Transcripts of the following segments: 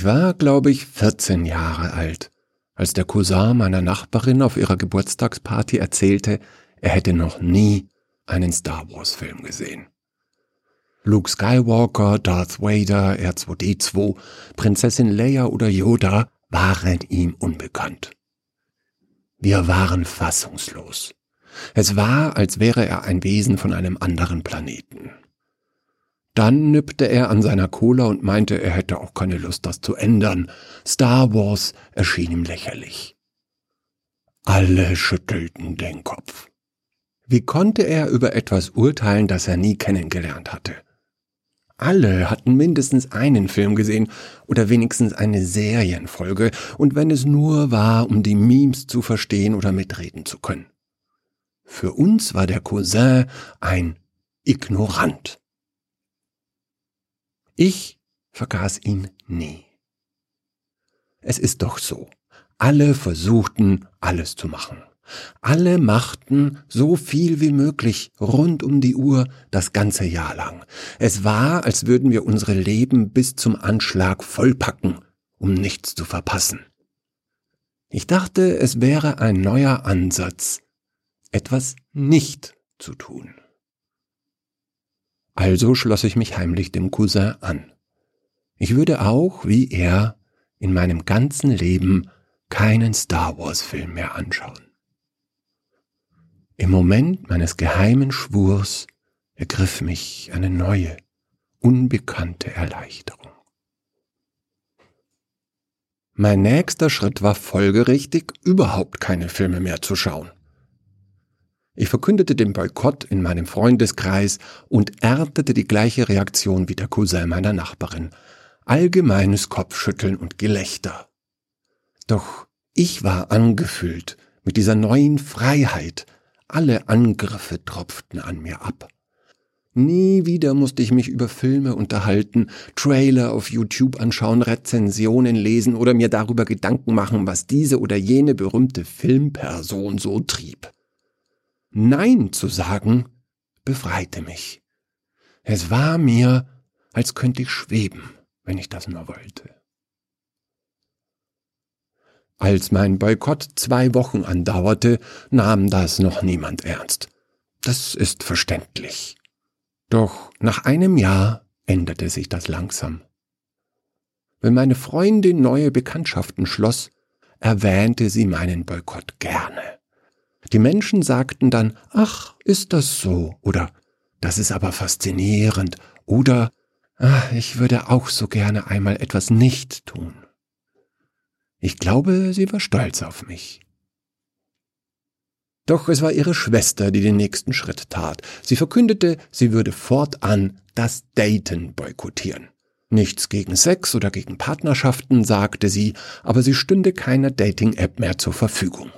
Ich war, glaube ich, 14 Jahre alt, als der Cousin meiner Nachbarin auf ihrer Geburtstagsparty erzählte, er hätte noch nie einen Star Wars-Film gesehen. Luke Skywalker, Darth Vader, R2D2, Prinzessin Leia oder Yoda waren ihm unbekannt. Wir waren fassungslos. Es war, als wäre er ein Wesen von einem anderen Planeten. Dann nippte er an seiner Cola und meinte, er hätte auch keine Lust, das zu ändern. Star Wars erschien ihm lächerlich. Alle schüttelten den Kopf. Wie konnte er über etwas urteilen, das er nie kennengelernt hatte? Alle hatten mindestens einen Film gesehen oder wenigstens eine Serienfolge, und wenn es nur war, um die Memes zu verstehen oder mitreden zu können. Für uns war der Cousin ein Ignorant. Ich vergaß ihn nie. Es ist doch so. Alle versuchten, alles zu machen. Alle machten so viel wie möglich rund um die Uhr das ganze Jahr lang. Es war, als würden wir unsere Leben bis zum Anschlag vollpacken, um nichts zu verpassen. Ich dachte, es wäre ein neuer Ansatz, etwas nicht zu tun. Also schloss ich mich heimlich dem Cousin an. Ich würde auch, wie er, in meinem ganzen Leben keinen Star Wars Film mehr anschauen. Im Moment meines geheimen Schwurs ergriff mich eine neue, unbekannte Erleichterung. Mein nächster Schritt war folgerichtig, überhaupt keine Filme mehr zu schauen. Ich verkündete den Boykott in meinem Freundeskreis und erntete die gleiche Reaktion wie der Cousin meiner Nachbarin. Allgemeines Kopfschütteln und Gelächter. Doch ich war angefüllt mit dieser neuen Freiheit, alle Angriffe tropften an mir ab. Nie wieder musste ich mich über Filme unterhalten, Trailer auf YouTube anschauen, Rezensionen lesen oder mir darüber Gedanken machen, was diese oder jene berühmte Filmperson so trieb. Nein zu sagen befreite mich. Es war mir, als könnte ich schweben, wenn ich das nur wollte. Als mein Boykott zwei Wochen andauerte, nahm das noch niemand ernst. Das ist verständlich. Doch nach einem Jahr änderte sich das langsam. Wenn meine Freundin neue Bekanntschaften schloss, erwähnte sie meinen Boykott gerne. Die Menschen sagten dann, ach, ist das so, oder das ist aber faszinierend, oder ach, ich würde auch so gerne einmal etwas nicht tun. Ich glaube, sie war stolz auf mich. Doch es war ihre Schwester, die den nächsten Schritt tat. Sie verkündete, sie würde fortan das Daten boykottieren. Nichts gegen Sex oder gegen Partnerschaften, sagte sie, aber sie stünde keiner Dating-App mehr zur Verfügung.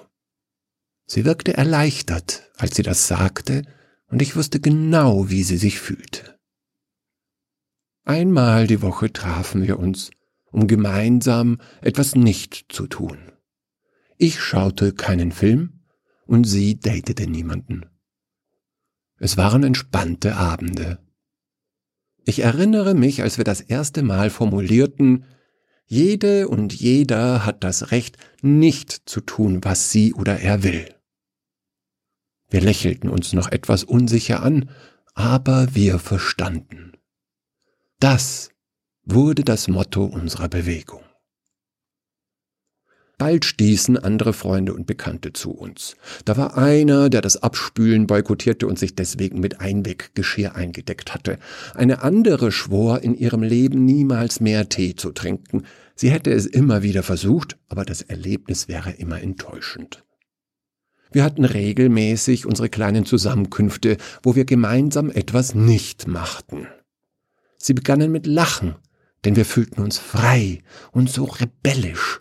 Sie wirkte erleichtert, als sie das sagte, und ich wusste genau, wie sie sich fühlte. Einmal die Woche trafen wir uns, um gemeinsam etwas nicht zu tun. Ich schaute keinen Film und sie datete niemanden. Es waren entspannte Abende. Ich erinnere mich, als wir das erste Mal formulierten, jede und jeder hat das Recht, nicht zu tun, was sie oder er will. Wir lächelten uns noch etwas unsicher an, aber wir verstanden. Das wurde das Motto unserer Bewegung. Bald stießen andere Freunde und Bekannte zu uns. Da war einer, der das Abspülen boykottierte und sich deswegen mit Einweggeschirr eingedeckt hatte. Eine andere schwor, in ihrem Leben niemals mehr Tee zu trinken. Sie hätte es immer wieder versucht, aber das Erlebnis wäre immer enttäuschend. Wir hatten regelmäßig unsere kleinen Zusammenkünfte, wo wir gemeinsam etwas nicht machten. Sie begannen mit Lachen, denn wir fühlten uns frei und so rebellisch.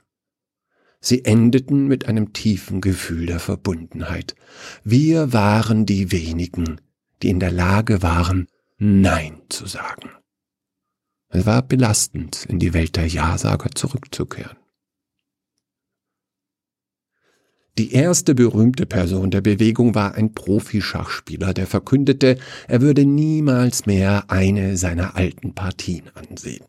Sie endeten mit einem tiefen Gefühl der Verbundenheit. Wir waren die wenigen, die in der Lage waren, Nein zu sagen. Es war belastend, in die Welt der Ja-Sager zurückzukehren. Die erste berühmte Person der Bewegung war ein Profischachspieler, der verkündete, er würde niemals mehr eine seiner alten Partien ansehen.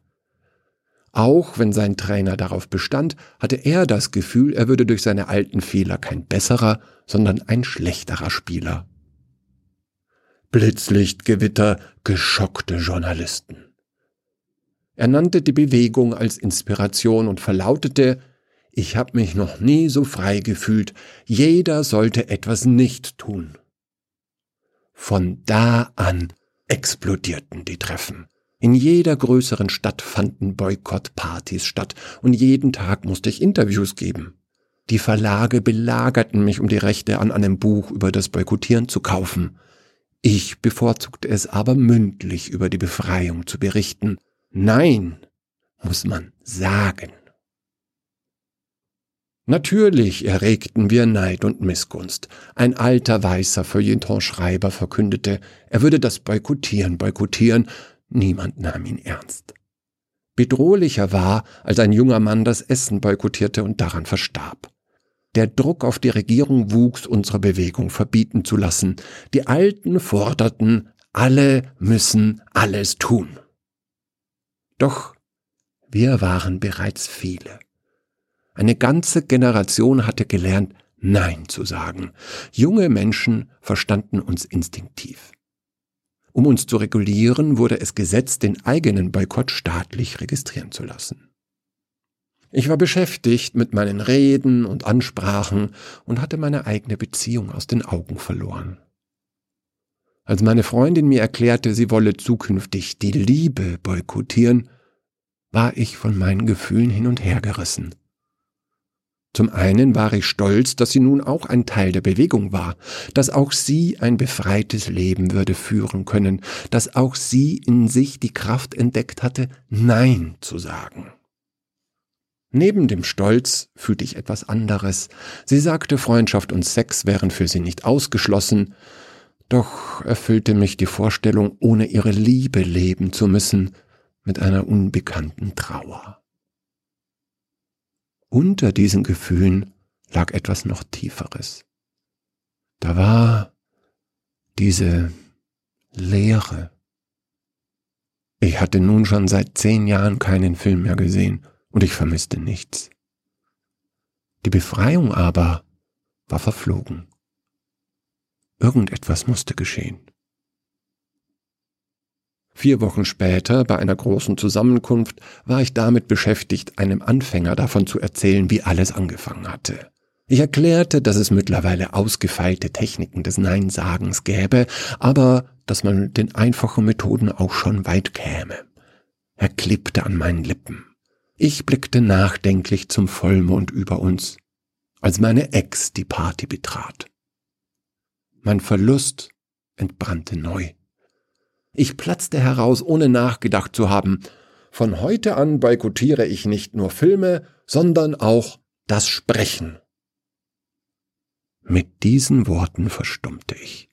Auch wenn sein Trainer darauf bestand, hatte er das Gefühl, er würde durch seine alten Fehler kein besserer, sondern ein schlechterer Spieler. Blitzlichtgewitter, geschockte Journalisten. Er nannte die Bewegung als Inspiration und verlautete, ich habe mich noch nie so frei gefühlt, jeder sollte etwas nicht tun. Von da an explodierten die Treffen. In jeder größeren Stadt fanden Boykottpartys statt und jeden Tag musste ich Interviews geben. Die Verlage belagerten mich, um die Rechte an einem Buch über das Boykottieren zu kaufen. Ich bevorzugte es aber mündlich über die Befreiung zu berichten. Nein, muss man sagen. Natürlich erregten wir Neid und Missgunst. Ein alter weißer Feuilletonschreiber verkündete, er würde das boykottieren, boykottieren, Niemand nahm ihn ernst. Bedrohlicher war, als ein junger Mann das Essen boykottierte und daran verstarb. Der Druck auf die Regierung wuchs, unsere Bewegung verbieten zu lassen. Die Alten forderten, alle müssen alles tun. Doch wir waren bereits viele. Eine ganze Generation hatte gelernt, Nein zu sagen. Junge Menschen verstanden uns instinktiv. Um uns zu regulieren, wurde es gesetzt, den eigenen Boykott staatlich registrieren zu lassen. Ich war beschäftigt mit meinen Reden und Ansprachen und hatte meine eigene Beziehung aus den Augen verloren. Als meine Freundin mir erklärte, sie wolle zukünftig die Liebe boykottieren, war ich von meinen Gefühlen hin und her gerissen. Zum einen war ich stolz, dass sie nun auch ein Teil der Bewegung war, dass auch sie ein befreites Leben würde führen können, dass auch sie in sich die Kraft entdeckt hatte, Nein zu sagen. Neben dem Stolz fühlte ich etwas anderes. Sie sagte, Freundschaft und Sex wären für sie nicht ausgeschlossen, doch erfüllte mich die Vorstellung, ohne ihre Liebe leben zu müssen, mit einer unbekannten Trauer. Unter diesen Gefühlen lag etwas noch Tieferes. Da war diese Leere. Ich hatte nun schon seit zehn Jahren keinen Film mehr gesehen und ich vermisste nichts. Die Befreiung aber war verflogen. Irgendetwas musste geschehen. Vier Wochen später, bei einer großen Zusammenkunft, war ich damit beschäftigt, einem Anfänger davon zu erzählen, wie alles angefangen hatte. Ich erklärte, dass es mittlerweile ausgefeilte Techniken des Neinsagens gäbe, aber dass man mit den einfachen Methoden auch schon weit käme. Er klebte an meinen Lippen. Ich blickte nachdenklich zum Vollmond über uns, als meine Ex die Party betrat. Mein Verlust entbrannte neu. Ich platzte heraus, ohne nachgedacht zu haben. Von heute an boykottiere ich nicht nur Filme, sondern auch das Sprechen. Mit diesen Worten verstummte ich.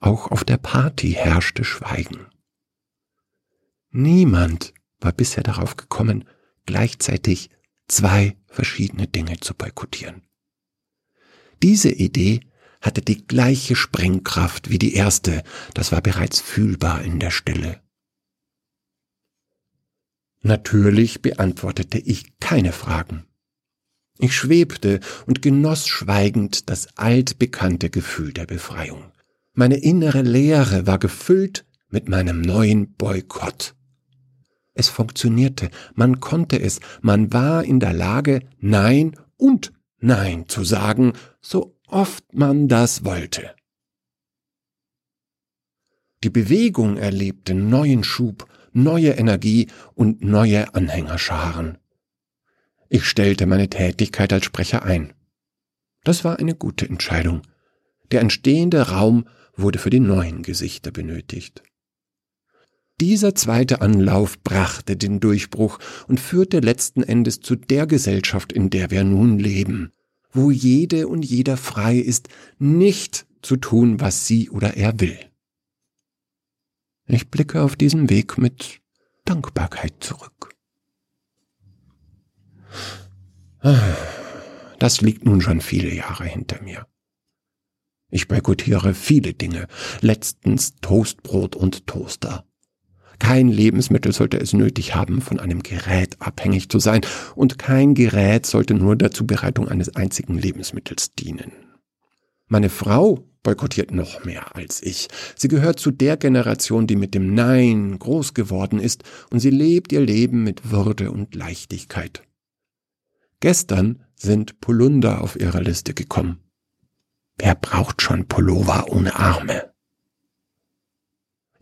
Auch auf der Party herrschte Schweigen. Niemand war bisher darauf gekommen, gleichzeitig zwei verschiedene Dinge zu boykottieren. Diese Idee hatte die gleiche Sprengkraft wie die erste, das war bereits fühlbar in der Stille. Natürlich beantwortete ich keine Fragen. Ich schwebte und genoss schweigend das altbekannte Gefühl der Befreiung. Meine innere Leere war gefüllt mit meinem neuen Boykott. Es funktionierte, man konnte es, man war in der Lage, Nein und Nein zu sagen, so oft man das wollte. Die Bewegung erlebte neuen Schub, neue Energie und neue Anhängerscharen. Ich stellte meine Tätigkeit als Sprecher ein. Das war eine gute Entscheidung. Der entstehende Raum wurde für die neuen Gesichter benötigt. Dieser zweite Anlauf brachte den Durchbruch und führte letzten Endes zu der Gesellschaft, in der wir nun leben wo jede und jeder frei ist, nicht zu tun, was sie oder er will. Ich blicke auf diesen Weg mit Dankbarkeit zurück. Das liegt nun schon viele Jahre hinter mir. Ich boykottiere viele Dinge, letztens Toastbrot und Toaster. Kein Lebensmittel sollte es nötig haben, von einem Gerät abhängig zu sein, und kein Gerät sollte nur der Zubereitung eines einzigen Lebensmittels dienen. Meine Frau boykottiert noch mehr als ich. Sie gehört zu der Generation, die mit dem Nein groß geworden ist, und sie lebt ihr Leben mit Würde und Leichtigkeit. Gestern sind Polunder auf ihrer Liste gekommen. Wer braucht schon Pullover ohne Arme?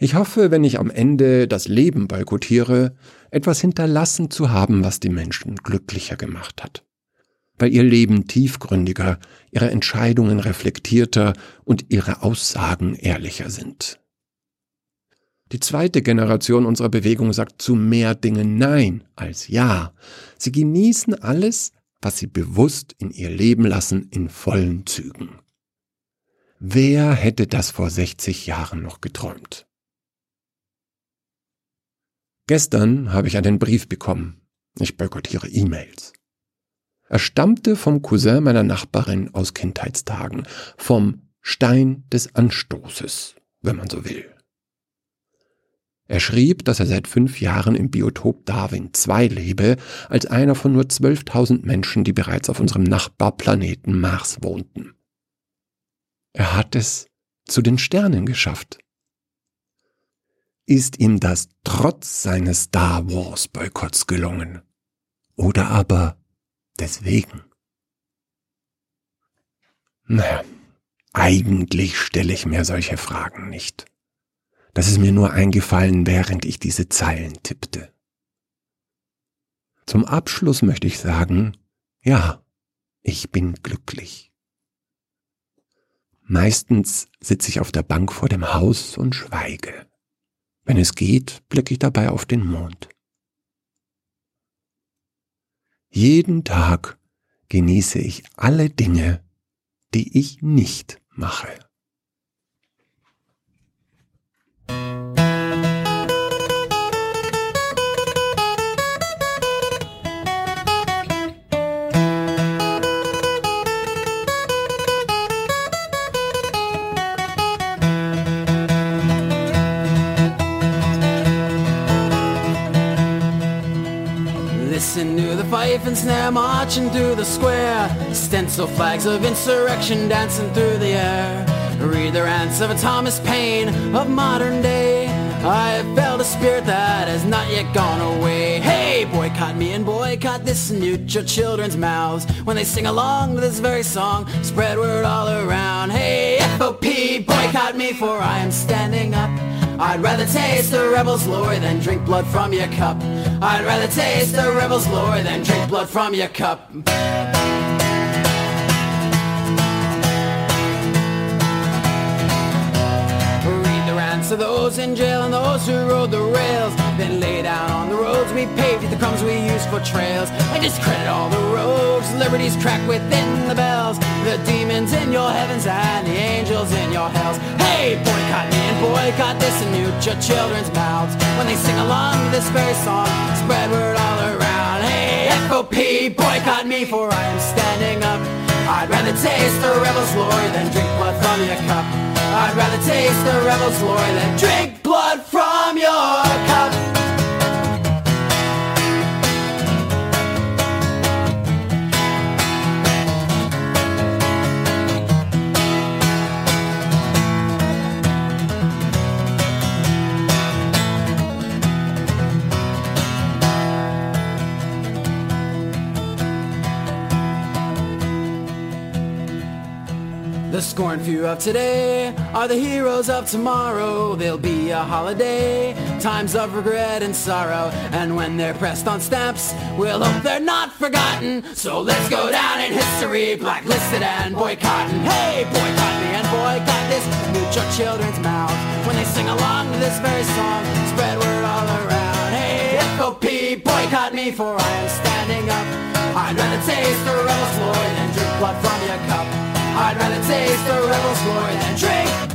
Ich hoffe, wenn ich am Ende das Leben boykottiere, etwas hinterlassen zu haben, was die Menschen glücklicher gemacht hat. Weil ihr Leben tiefgründiger, ihre Entscheidungen reflektierter und ihre Aussagen ehrlicher sind. Die zweite Generation unserer Bewegung sagt zu mehr Dingen Nein als Ja. Sie genießen alles, was sie bewusst in ihr Leben lassen, in vollen Zügen. Wer hätte das vor 60 Jahren noch geträumt? Gestern habe ich einen Brief bekommen. Ich boykottiere E-Mails. Er stammte vom Cousin meiner Nachbarin aus Kindheitstagen, vom Stein des Anstoßes, wenn man so will. Er schrieb, dass er seit fünf Jahren im Biotop Darwin II lebe, als einer von nur 12.000 Menschen, die bereits auf unserem Nachbarplaneten Mars wohnten. Er hat es zu den Sternen geschafft ist ihm das trotz seines Star Wars Boykotts gelungen. Oder aber deswegen. Naja, eigentlich stelle ich mir solche Fragen nicht. Das ist mir nur eingefallen, während ich diese Zeilen tippte. Zum Abschluss möchte ich sagen, ja, ich bin glücklich. Meistens sitze ich auf der Bank vor dem Haus und schweige. Wenn es geht, blicke ich dabei auf den Mond. Jeden Tag genieße ich alle Dinge, die ich nicht mache. Fife and snare marching through the square. Stencil flags of insurrection dancing through the air. Read the rants of a Thomas Paine of modern day. I have felt a spirit that has not yet gone away. Hey, boycott me and boycott this and mute your children's mouths. When they sing along to this very song, spread word all around. Hey, FOP, boycott me for I am standing up. I'd rather taste the rebel's glory than drink blood from your cup. I'd rather taste the rebel's glory than drink blood from your cup. to those in jail and those who rode the rails. Then laid down on the roads we paved with the crumbs we used for trails. I discredit all the rogues, liberties cracked within the bells. The demons in your heavens and the angels in your hells. Hey, boycott me and boycott this and mute your children's mouths. When they sing along to this very song, spread word all around. Hey, FOP, boycott me for I am standing up. I'd rather taste the rebel's glory than drink blood from your cup. I'd rather taste the rebel's glory than drink I'm your cup. The scorn few of today are the heroes of tomorrow. They'll be a holiday, times of regret and sorrow. And when they're pressed on stamps, we'll hope they're not forgotten. So let's go down in history, blacklisted and boycotting. Hey, boycott me and boycott this, mute your children's mouths. When they sing along to this very song, spread word all around. Hey, FOP, boycott me for I am standing up. I'd rather taste the rebel's glory than drink blood from your cup. I'd rather taste the rebel's glory than drink.